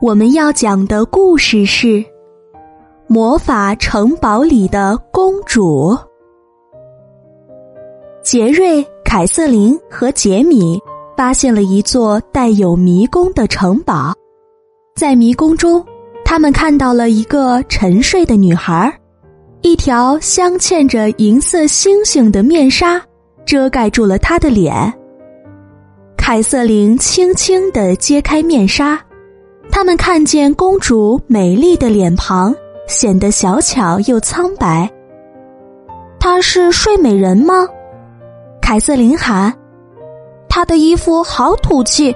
我们要讲的故事是《魔法城堡里的公主》。杰瑞、凯瑟琳和杰米发现了一座带有迷宫的城堡，在迷宫中，他们看到了一个沉睡的女孩，一条镶嵌着银色星星的面纱遮盖住了她的脸。凯瑟琳轻轻地揭开面纱。他们看见公主美丽的脸庞，显得小巧又苍白。她是睡美人吗？凯瑟琳喊。她的衣服好土气。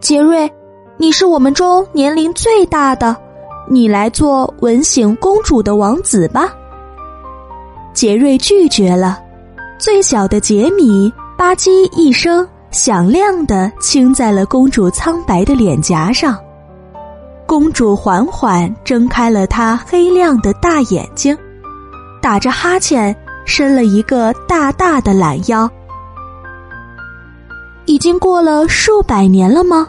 杰瑞，你是我们中年龄最大的，你来做吻醒公主的王子吧。杰瑞拒绝了。最小的杰米吧唧一声，响亮的亲在了公主苍白的脸颊上。公主缓缓睁开了她黑亮的大眼睛，打着哈欠，伸了一个大大的懒腰。已经过了数百年了吗？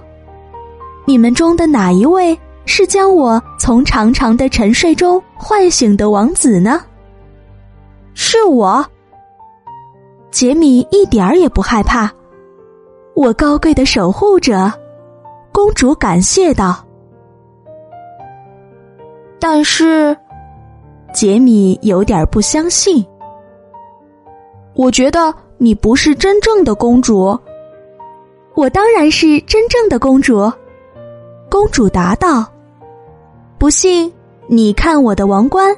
你们中的哪一位是将我从长长的沉睡中唤醒的王子呢？是我。杰米一点儿也不害怕，我高贵的守护者。公主感谢道。但是，杰米有点不相信。我觉得你不是真正的公主。我当然是真正的公主。公主答道：“不信，你看我的王冠。”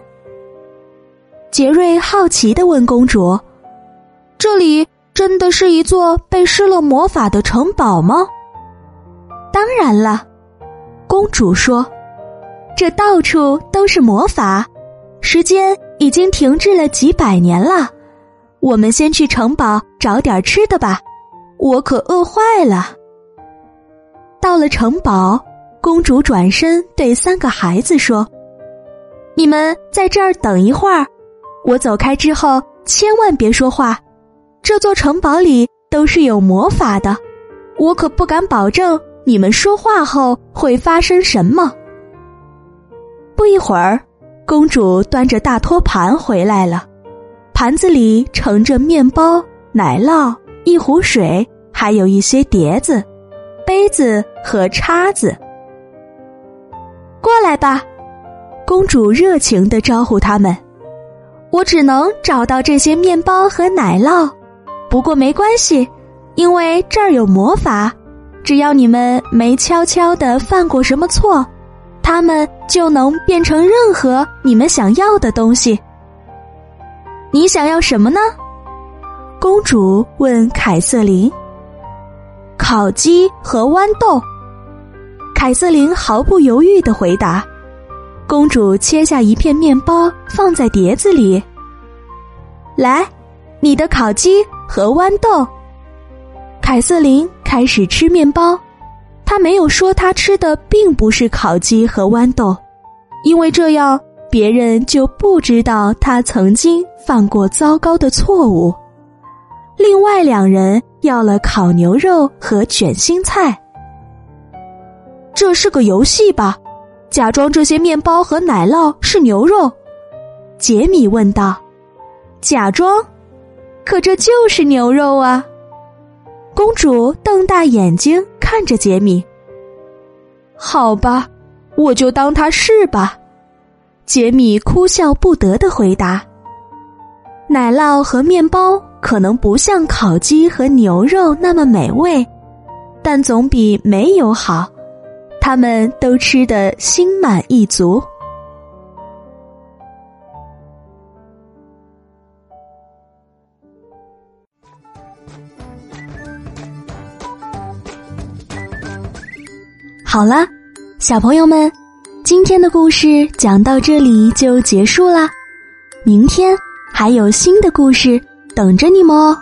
杰瑞好奇的问公主：“这里真的是一座被施了魔法的城堡吗？”“当然了。”公主说。这到处都是魔法，时间已经停滞了几百年了。我们先去城堡找点吃的吧，我可饿坏了。到了城堡，公主转身对三个孩子说：“你们在这儿等一会儿，我走开之后千万别说话。这座城堡里都是有魔法的，我可不敢保证你们说话后会发生什么。”不一会儿，公主端着大托盘回来了，盘子里盛着面包、奶酪、一壶水，还有一些碟子、杯子和叉子。过来吧，公主热情的招呼他们。我只能找到这些面包和奶酪，不过没关系，因为这儿有魔法，只要你们没悄悄的犯过什么错。他们就能变成任何你们想要的东西。你想要什么呢？公主问凯瑟琳。烤鸡和豌豆。凯瑟琳毫不犹豫的回答。公主切下一片面包放在碟子里。来，你的烤鸡和豌豆。凯瑟琳开始吃面包。他没有说他吃的并不是烤鸡和豌豆，因为这样别人就不知道他曾经犯过糟糕的错误。另外两人要了烤牛肉和卷心菜。这是个游戏吧？假装这些面包和奶酪是牛肉，杰米问道。假装？可这就是牛肉啊！公主瞪大眼睛。看着杰米，好吧，我就当他是吧。杰米哭笑不得的回答：“奶酪和面包可能不像烤鸡和牛肉那么美味，但总比没有好。他们都吃得心满意足。”好了，小朋友们，今天的故事讲到这里就结束啦，明天还有新的故事等着你们哦。